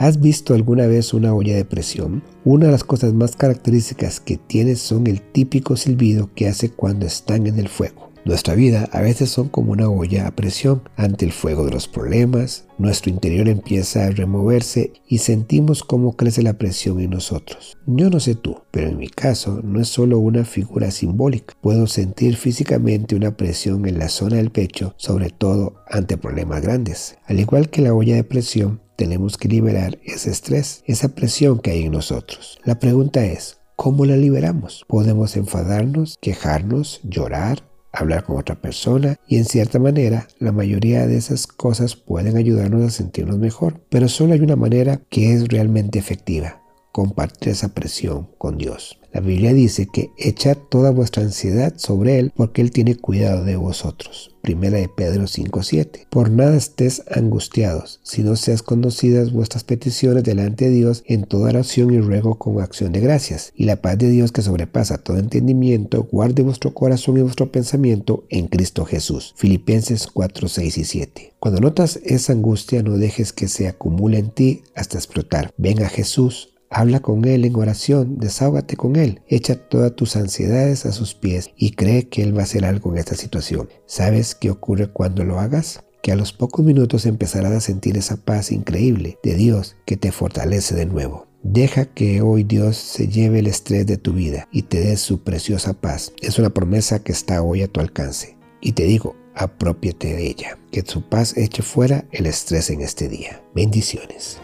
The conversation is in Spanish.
¿Has visto alguna vez una olla de presión? Una de las cosas más características que tiene son el típico silbido que hace cuando están en el fuego. Nuestra vida a veces son como una olla a presión. Ante el fuego de los problemas, nuestro interior empieza a removerse y sentimos cómo crece la presión en nosotros. Yo no sé tú, pero en mi caso no es solo una figura simbólica. Puedo sentir físicamente una presión en la zona del pecho, sobre todo ante problemas grandes. Al igual que la olla de presión, tenemos que liberar ese estrés, esa presión que hay en nosotros. La pregunta es, ¿cómo la liberamos? Podemos enfadarnos, quejarnos, llorar, hablar con otra persona y en cierta manera la mayoría de esas cosas pueden ayudarnos a sentirnos mejor, pero solo hay una manera que es realmente efectiva, compartir esa presión con Dios. La Biblia dice que echad toda vuestra ansiedad sobre Él porque Él tiene cuidado de vosotros. Primera de Pedro 5.7. Por nada estés angustiados, sino seas conocidas vuestras peticiones delante de Dios en toda oración y ruego con acción de gracias. Y la paz de Dios que sobrepasa todo entendimiento, guarde vuestro corazón y vuestro pensamiento en Cristo Jesús. Filipenses 4.6 y 7. Cuando notas esa angustia, no dejes que se acumule en ti hasta explotar. Ven a Jesús, Habla con Él en oración, desahógate con Él, echa todas tus ansiedades a sus pies y cree que Él va a hacer algo en esta situación. ¿Sabes qué ocurre cuando lo hagas? Que a los pocos minutos empezarás a sentir esa paz increíble de Dios que te fortalece de nuevo. Deja que hoy Dios se lleve el estrés de tu vida y te dé su preciosa paz. Es una promesa que está hoy a tu alcance. Y te digo, apropiate de ella. Que su paz eche fuera el estrés en este día. Bendiciones.